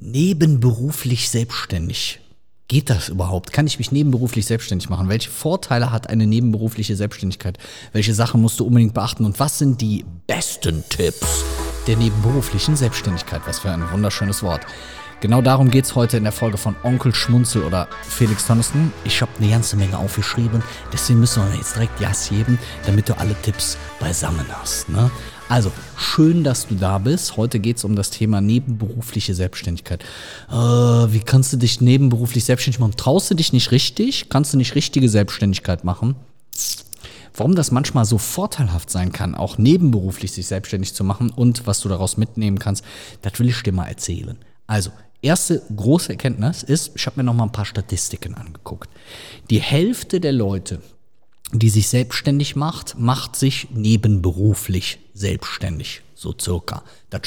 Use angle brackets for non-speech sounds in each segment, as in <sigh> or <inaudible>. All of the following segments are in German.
nebenberuflich selbstständig. Geht das überhaupt? Kann ich mich nebenberuflich selbstständig machen? Welche Vorteile hat eine nebenberufliche Selbstständigkeit? Welche Sachen musst du unbedingt beachten? Und was sind die besten Tipps der nebenberuflichen Selbstständigkeit? Was für ein wunderschönes Wort. Genau darum geht es heute in der Folge von Onkel Schmunzel oder Felix Tonnesten. Ich habe eine ganze Menge aufgeschrieben, deswegen müssen wir jetzt direkt Jas geben, damit du alle Tipps beisammen hast. Ne? Also, schön, dass du da bist. Heute geht es um das Thema nebenberufliche Selbstständigkeit. Äh, wie kannst du dich nebenberuflich selbstständig machen? Traust du dich nicht richtig? Kannst du nicht richtige Selbstständigkeit machen? Warum das manchmal so vorteilhaft sein kann, auch nebenberuflich sich selbstständig zu machen und was du daraus mitnehmen kannst, das will ich dir mal erzählen. Also, erste große Erkenntnis ist, ich habe mir noch mal ein paar Statistiken angeguckt. Die Hälfte der Leute, die sich selbstständig macht, macht sich nebenberuflich selbstständig, so circa. Das,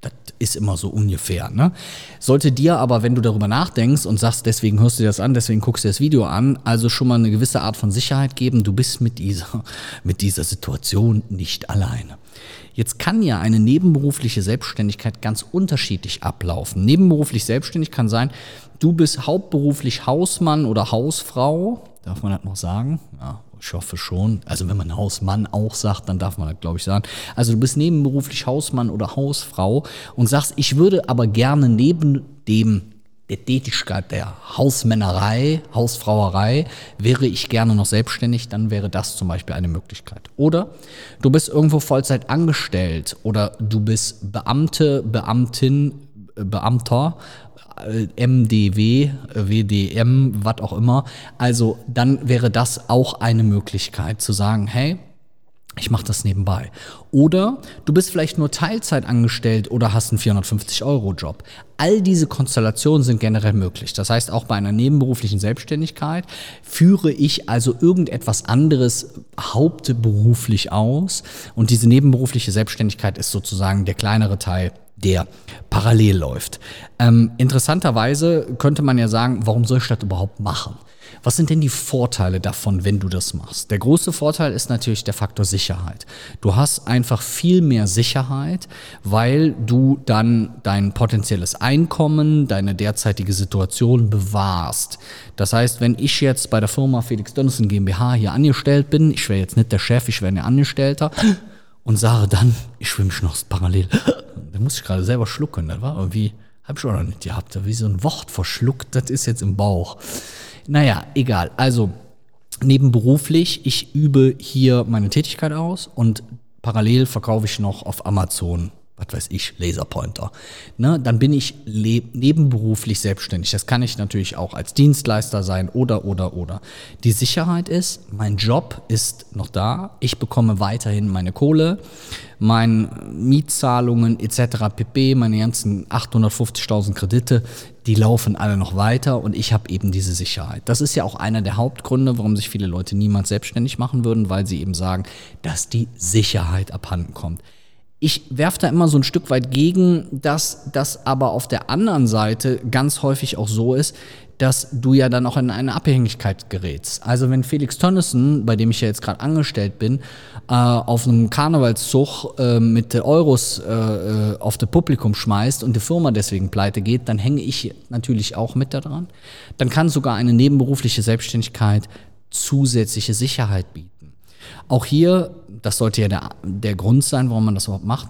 das ist immer so ungefähr. Ne? Sollte dir aber, wenn du darüber nachdenkst und sagst, deswegen hörst du dir das an, deswegen guckst du das Video an, also schon mal eine gewisse Art von Sicherheit geben, du bist mit dieser, <laughs> mit dieser Situation nicht alleine. Jetzt kann ja eine nebenberufliche Selbstständigkeit ganz unterschiedlich ablaufen. Nebenberuflich selbstständig kann sein, du bist hauptberuflich Hausmann oder Hausfrau, darf man das noch sagen? Ja, ich hoffe schon. Also wenn man Hausmann auch sagt, dann darf man das, glaube ich, sagen. Also du bist nebenberuflich Hausmann oder Hausfrau und sagst, ich würde aber gerne neben dem der Tätigkeit der Hausmännerei, Hausfrauerei, wäre ich gerne noch selbstständig, dann wäre das zum Beispiel eine Möglichkeit. Oder du bist irgendwo Vollzeit angestellt oder du bist Beamte, Beamtin, äh, Beamter, äh, MDW, WDM, was auch immer. Also dann wäre das auch eine Möglichkeit zu sagen, hey, ich mache das nebenbei. Oder du bist vielleicht nur Teilzeit angestellt oder hast einen 450-Euro-Job. All diese Konstellationen sind generell möglich. Das heißt, auch bei einer nebenberuflichen Selbstständigkeit führe ich also irgendetwas anderes hauptberuflich aus. Und diese nebenberufliche Selbstständigkeit ist sozusagen der kleinere Teil der parallel läuft. Ähm, interessanterweise könnte man ja sagen, warum soll ich das überhaupt machen? Was sind denn die Vorteile davon, wenn du das machst? Der große Vorteil ist natürlich der Faktor Sicherheit. Du hast einfach viel mehr Sicherheit, weil du dann dein potenzielles Einkommen, deine derzeitige Situation bewahrst. Das heißt, wenn ich jetzt bei der Firma Felix Donnison GmbH hier angestellt bin, ich wäre jetzt nicht der Chef, ich wäre ein Angestellter und sage dann, ich schwimme mich noch parallel. Da muss ich gerade selber schlucken, das war irgendwie, habe ich auch noch nicht gehabt, wie so ein Wort verschluckt, das ist jetzt im Bauch. Naja, egal. Also nebenberuflich, ich übe hier meine Tätigkeit aus und parallel verkaufe ich noch auf Amazon was weiß ich, Laserpointer. Ne, dann bin ich nebenberuflich selbstständig. Das kann ich natürlich auch als Dienstleister sein oder, oder, oder. Die Sicherheit ist, mein Job ist noch da. Ich bekomme weiterhin meine Kohle, meine Mietzahlungen etc. pp, meine ganzen 850.000 Kredite, die laufen alle noch weiter und ich habe eben diese Sicherheit. Das ist ja auch einer der Hauptgründe, warum sich viele Leute niemals selbstständig machen würden, weil sie eben sagen, dass die Sicherheit abhanden kommt ich werfe da immer so ein Stück weit gegen, dass das aber auf der anderen Seite ganz häufig auch so ist, dass du ja dann auch in eine Abhängigkeit gerätst. Also wenn Felix Tönnissen, bei dem ich ja jetzt gerade angestellt bin, äh, auf einem Karnevalszug äh, mit Euros äh, auf das Publikum schmeißt und die Firma deswegen pleite geht, dann hänge ich natürlich auch mit daran. Dann kann sogar eine nebenberufliche Selbstständigkeit zusätzliche Sicherheit bieten. Auch hier, das sollte ja der, der Grund sein, warum man das überhaupt macht,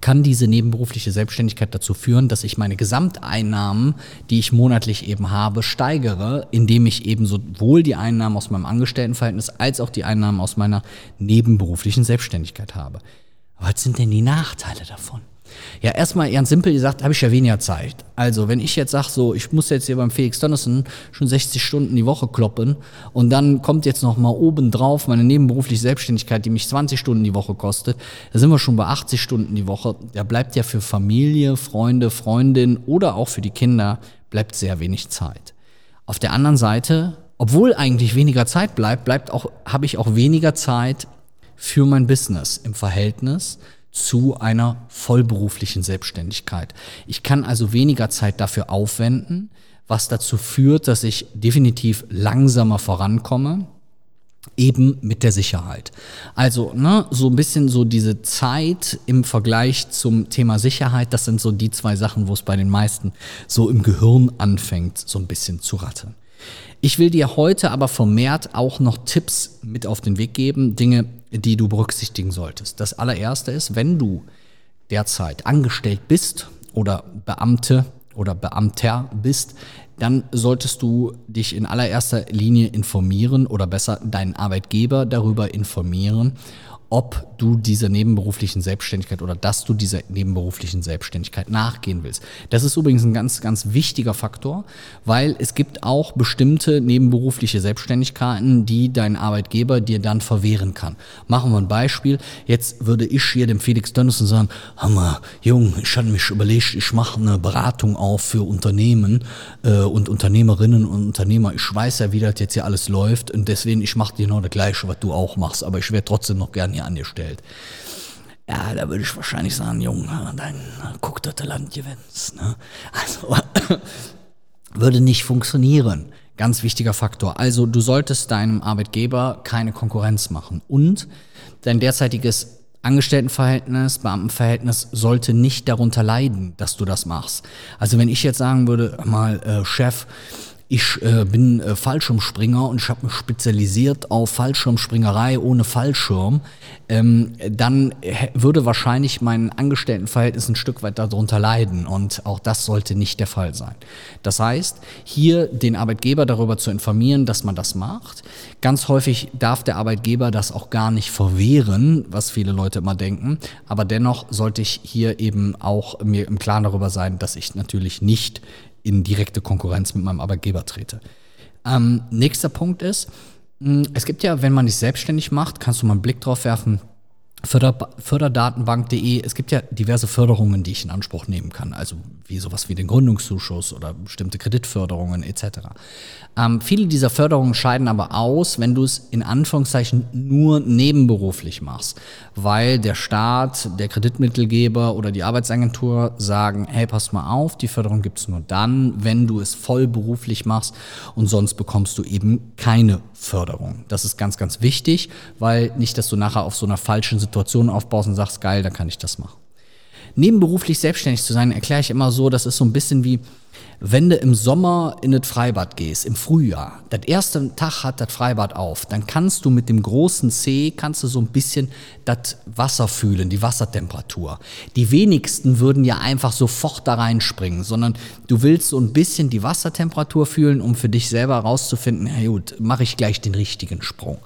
kann diese nebenberufliche Selbstständigkeit dazu führen, dass ich meine Gesamteinnahmen, die ich monatlich eben habe, steigere, indem ich eben sowohl die Einnahmen aus meinem Angestelltenverhältnis als auch die Einnahmen aus meiner nebenberuflichen Selbstständigkeit habe. Was sind denn die Nachteile davon? Ja, erstmal ganz simpel gesagt, habe ich ja weniger Zeit. Also, wenn ich jetzt sage, so, ich muss jetzt hier beim Felix Donnerson schon 60 Stunden die Woche kloppen und dann kommt jetzt noch mal oben drauf meine nebenberufliche Selbstständigkeit, die mich 20 Stunden die Woche kostet, da sind wir schon bei 80 Stunden die Woche. Da bleibt ja für Familie, Freunde, Freundin oder auch für die Kinder bleibt sehr wenig Zeit. Auf der anderen Seite, obwohl eigentlich weniger Zeit bleibt, bleibt auch, habe ich auch weniger Zeit für mein Business im Verhältnis zu einer vollberuflichen Selbstständigkeit. Ich kann also weniger Zeit dafür aufwenden, was dazu führt, dass ich definitiv langsamer vorankomme. eben mit der Sicherheit. Also, ne, so ein bisschen so diese Zeit im Vergleich zum Thema Sicherheit, das sind so die zwei Sachen, wo es bei den meisten so im Gehirn anfängt, so ein bisschen zu rattern. Ich will dir heute aber vermehrt auch noch Tipps mit auf den Weg geben, Dinge, die du berücksichtigen solltest. Das allererste ist, wenn du derzeit angestellt bist oder Beamte oder Beamter bist, dann solltest du dich in allererster Linie informieren oder besser deinen Arbeitgeber darüber informieren, ob du dieser nebenberuflichen Selbstständigkeit oder dass du dieser nebenberuflichen Selbstständigkeit nachgehen willst. Das ist übrigens ein ganz, ganz wichtiger Faktor, weil es gibt auch bestimmte nebenberufliche Selbstständigkeiten, die dein Arbeitgeber dir dann verwehren kann. Machen wir ein Beispiel. Jetzt würde ich hier dem Felix Dönnissen sagen, Hammer, Jung, ich habe mich überlegt, ich mache eine Beratung auf für Unternehmen äh, und Unternehmerinnen und Unternehmer. Ich weiß ja, wie das jetzt hier alles läuft und deswegen, ich mache dir genau das Gleiche, was du auch machst, aber ich wäre trotzdem noch gerne hier mir angestellt. Ja, da würde ich wahrscheinlich sagen, Junge, dein guck, dass du Land gewinnst. Ne? Also <coughs> würde nicht funktionieren. Ganz wichtiger Faktor. Also du solltest deinem Arbeitgeber keine Konkurrenz machen. Und dein derzeitiges Angestelltenverhältnis, Beamtenverhältnis sollte nicht darunter leiden, dass du das machst. Also wenn ich jetzt sagen würde, mal äh, Chef, ich äh, bin äh, Fallschirmspringer und ich habe mich spezialisiert auf Fallschirmspringerei ohne Fallschirm, ähm, dann würde wahrscheinlich mein Angestelltenverhältnis ein Stück weit darunter leiden und auch das sollte nicht der Fall sein. Das heißt, hier den Arbeitgeber darüber zu informieren, dass man das macht. Ganz häufig darf der Arbeitgeber das auch gar nicht verwehren, was viele Leute immer denken, aber dennoch sollte ich hier eben auch mir im Klaren darüber sein, dass ich natürlich nicht in direkte Konkurrenz mit meinem Arbeitgeber trete. Ähm, nächster Punkt ist, es gibt ja, wenn man sich selbstständig macht, kannst du mal einen Blick drauf werfen, Förder, Förderdatenbank.de, es gibt ja diverse Förderungen, die ich in Anspruch nehmen kann, also wie sowas wie den Gründungszuschuss oder bestimmte Kreditförderungen etc. Ähm, viele dieser Förderungen scheiden aber aus, wenn du es in Anführungszeichen nur nebenberuflich machst, weil der Staat, der Kreditmittelgeber oder die Arbeitsagentur sagen, hey, pass mal auf, die Förderung gibt es nur dann, wenn du es vollberuflich machst und sonst bekommst du eben keine Förderung. Das ist ganz, ganz wichtig, weil nicht, dass du nachher auf so einer falschen Situation aufbaust und sagst, geil, dann kann ich das machen. Nebenberuflich selbstständig zu sein, erkläre ich immer so, das ist so ein bisschen wie, wenn du im Sommer in das Freibad gehst, im Frühjahr, das erste Tag hat das Freibad auf, dann kannst du mit dem großen C, kannst du so ein bisschen das Wasser fühlen, die Wassertemperatur. Die wenigsten würden ja einfach sofort da reinspringen, sondern du willst so ein bisschen die Wassertemperatur fühlen, um für dich selber herauszufinden, ja gut, mache ich gleich den richtigen Sprung.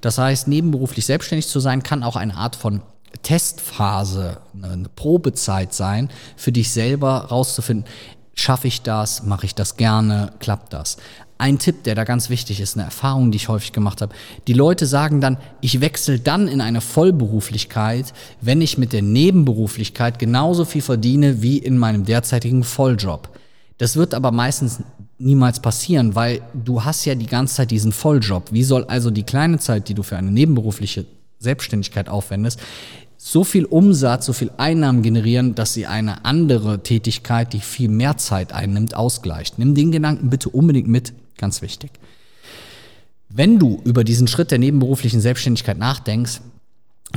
Das heißt, nebenberuflich selbstständig zu sein, kann auch eine Art von Testphase, eine Probezeit sein, für dich selber rauszufinden, schaffe ich das, mache ich das gerne, klappt das. Ein Tipp, der da ganz wichtig ist, eine Erfahrung, die ich häufig gemacht habe. Die Leute sagen dann, ich wechsle dann in eine Vollberuflichkeit, wenn ich mit der Nebenberuflichkeit genauso viel verdiene wie in meinem derzeitigen Volljob. Das wird aber meistens niemals passieren, weil du hast ja die ganze Zeit diesen Volljob. Wie soll also die kleine Zeit, die du für eine nebenberufliche Selbstständigkeit aufwendest, so viel Umsatz, so viel Einnahmen generieren, dass sie eine andere Tätigkeit, die viel mehr Zeit einnimmt, ausgleicht. Nimm den Gedanken bitte unbedingt mit, ganz wichtig. Wenn du über diesen Schritt der nebenberuflichen Selbstständigkeit nachdenkst,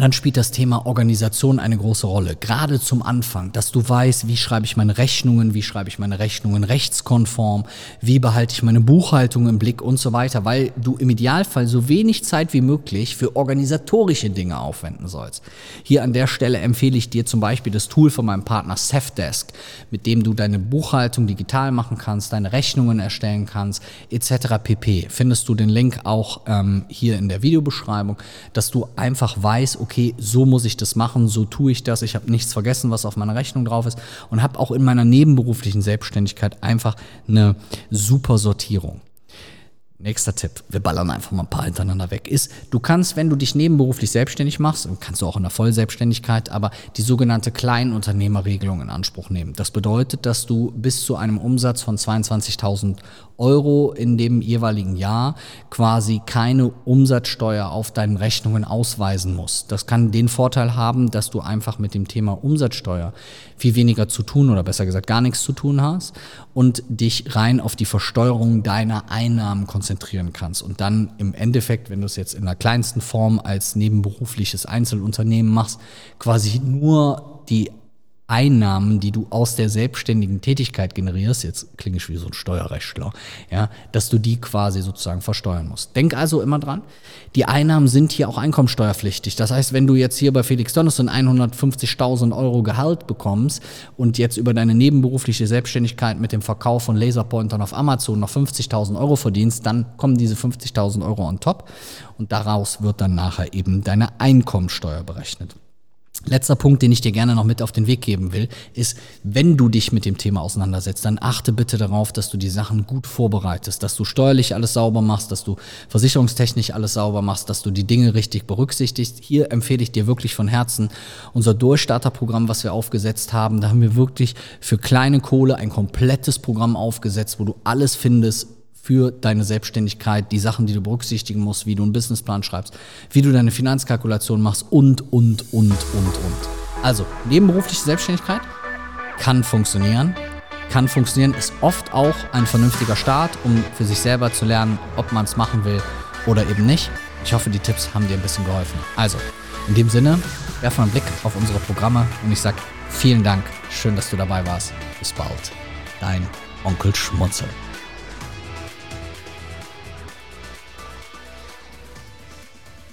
dann spielt das Thema Organisation eine große Rolle. Gerade zum Anfang, dass du weißt, wie schreibe ich meine Rechnungen, wie schreibe ich meine Rechnungen rechtskonform, wie behalte ich meine Buchhaltung im Blick und so weiter, weil du im Idealfall so wenig Zeit wie möglich für organisatorische Dinge aufwenden sollst. Hier an der Stelle empfehle ich dir zum Beispiel das Tool von meinem Partner Safdesk, mit dem du deine Buchhaltung digital machen kannst, deine Rechnungen erstellen kannst, etc. pp. Findest du den Link auch ähm, hier in der Videobeschreibung, dass du einfach weißt, so muss ich das machen, so tue ich das, ich habe nichts vergessen, was auf meiner Rechnung drauf ist und habe auch in meiner nebenberuflichen Selbstständigkeit einfach eine super Sortierung. Nächster Tipp, wir ballern einfach mal ein paar hintereinander weg, ist, du kannst, wenn du dich nebenberuflich selbstständig machst, kannst du auch in der Vollselbstständigkeit, aber die sogenannte Kleinunternehmerregelung in Anspruch nehmen. Das bedeutet, dass du bis zu einem Umsatz von 22.000 Euro in dem jeweiligen Jahr quasi keine Umsatzsteuer auf deinen Rechnungen ausweisen musst. Das kann den Vorteil haben, dass du einfach mit dem Thema Umsatzsteuer viel weniger zu tun oder besser gesagt gar nichts zu tun hast und dich rein auf die Versteuerung deiner Einnahmen konzentrierst konzentrieren kannst. Und dann im Endeffekt, wenn du es jetzt in der kleinsten Form als nebenberufliches Einzelunternehmen machst, quasi nur die Einnahmen, die du aus der selbstständigen Tätigkeit generierst, jetzt klinge ich wie so ein Steuerrechtler, ja, dass du die quasi sozusagen versteuern musst. Denk also immer dran, die Einnahmen sind hier auch einkommensteuerpflichtig. Das heißt, wenn du jetzt hier bei Felix Donnerson 150.000 Euro Gehalt bekommst und jetzt über deine nebenberufliche Selbstständigkeit mit dem Verkauf von Laserpointern auf Amazon noch 50.000 Euro verdienst, dann kommen diese 50.000 Euro on top und daraus wird dann nachher eben deine Einkommensteuer berechnet. Letzter Punkt, den ich dir gerne noch mit auf den Weg geben will, ist, wenn du dich mit dem Thema auseinandersetzt, dann achte bitte darauf, dass du die Sachen gut vorbereitest, dass du steuerlich alles sauber machst, dass du versicherungstechnisch alles sauber machst, dass du die Dinge richtig berücksichtigst. Hier empfehle ich dir wirklich von Herzen unser Durchstarterprogramm, was wir aufgesetzt haben. Da haben wir wirklich für kleine Kohle ein komplettes Programm aufgesetzt, wo du alles findest, für deine Selbstständigkeit, die Sachen, die du berücksichtigen musst, wie du einen Businessplan schreibst, wie du deine Finanzkalkulation machst und, und, und, und, und. Also, nebenberufliche Selbstständigkeit kann funktionieren, kann funktionieren, ist oft auch ein vernünftiger Start, um für sich selber zu lernen, ob man es machen will oder eben nicht. Ich hoffe, die Tipps haben dir ein bisschen geholfen. Also, in dem Sinne, werf mal einen Blick auf unsere Programme und ich sage vielen Dank. Schön, dass du dabei warst. Bis bald. Dein Onkel Schmunzel.